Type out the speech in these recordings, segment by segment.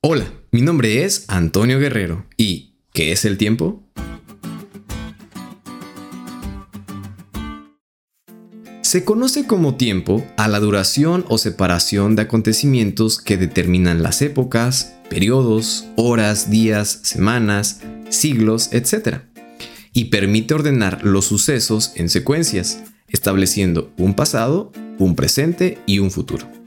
Hola, mi nombre es Antonio Guerrero y ¿qué es el tiempo? Se conoce como tiempo a la duración o separación de acontecimientos que determinan las épocas, periodos, horas, días, semanas, siglos, etc. Y permite ordenar los sucesos en secuencias, estableciendo un pasado, un presente y un futuro.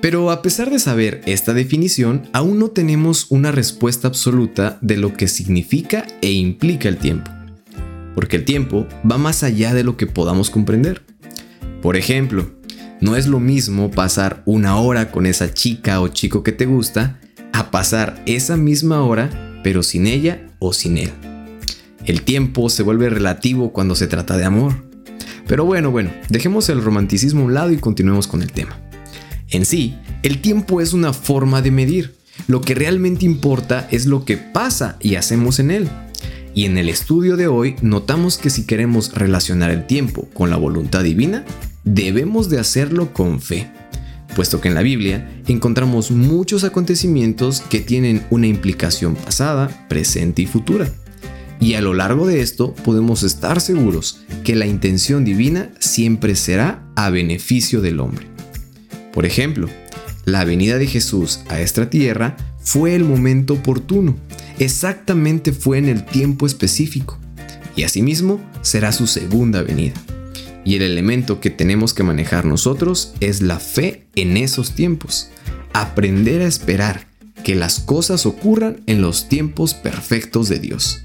Pero a pesar de saber esta definición, aún no tenemos una respuesta absoluta de lo que significa e implica el tiempo. Porque el tiempo va más allá de lo que podamos comprender. Por ejemplo, no es lo mismo pasar una hora con esa chica o chico que te gusta a pasar esa misma hora pero sin ella o sin él. El tiempo se vuelve relativo cuando se trata de amor. Pero bueno, bueno, dejemos el romanticismo a un lado y continuemos con el tema. En sí, el tiempo es una forma de medir. Lo que realmente importa es lo que pasa y hacemos en él. Y en el estudio de hoy notamos que si queremos relacionar el tiempo con la voluntad divina, debemos de hacerlo con fe, puesto que en la Biblia encontramos muchos acontecimientos que tienen una implicación pasada, presente y futura. Y a lo largo de esto podemos estar seguros que la intención divina siempre será a beneficio del hombre. Por ejemplo, la venida de Jesús a esta tierra fue el momento oportuno, exactamente fue en el tiempo específico, y asimismo será su segunda venida. Y el elemento que tenemos que manejar nosotros es la fe en esos tiempos, aprender a esperar que las cosas ocurran en los tiempos perfectos de Dios.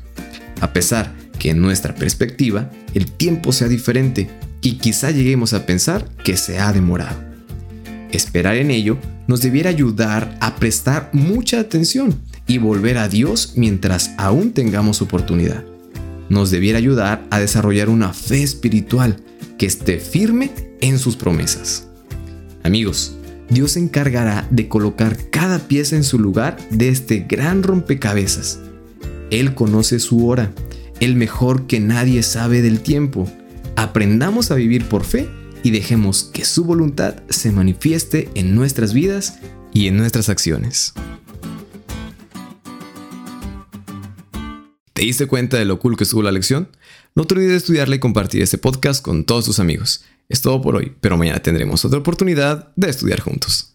A pesar que en nuestra perspectiva el tiempo sea diferente y quizá lleguemos a pensar que se ha demorado. Esperar en ello nos debiera ayudar a prestar mucha atención y volver a Dios mientras aún tengamos oportunidad. Nos debiera ayudar a desarrollar una fe espiritual que esté firme en sus promesas. Amigos, Dios se encargará de colocar cada pieza en su lugar de este gran rompecabezas. Él conoce su hora, el mejor que nadie sabe del tiempo. Aprendamos a vivir por fe y dejemos que su voluntad se manifieste en nuestras vidas y en nuestras acciones. ¿Te diste cuenta de lo cool que estuvo la lección? No te olvides de estudiarla y compartir este podcast con todos tus amigos. Es todo por hoy, pero mañana tendremos otra oportunidad de estudiar juntos.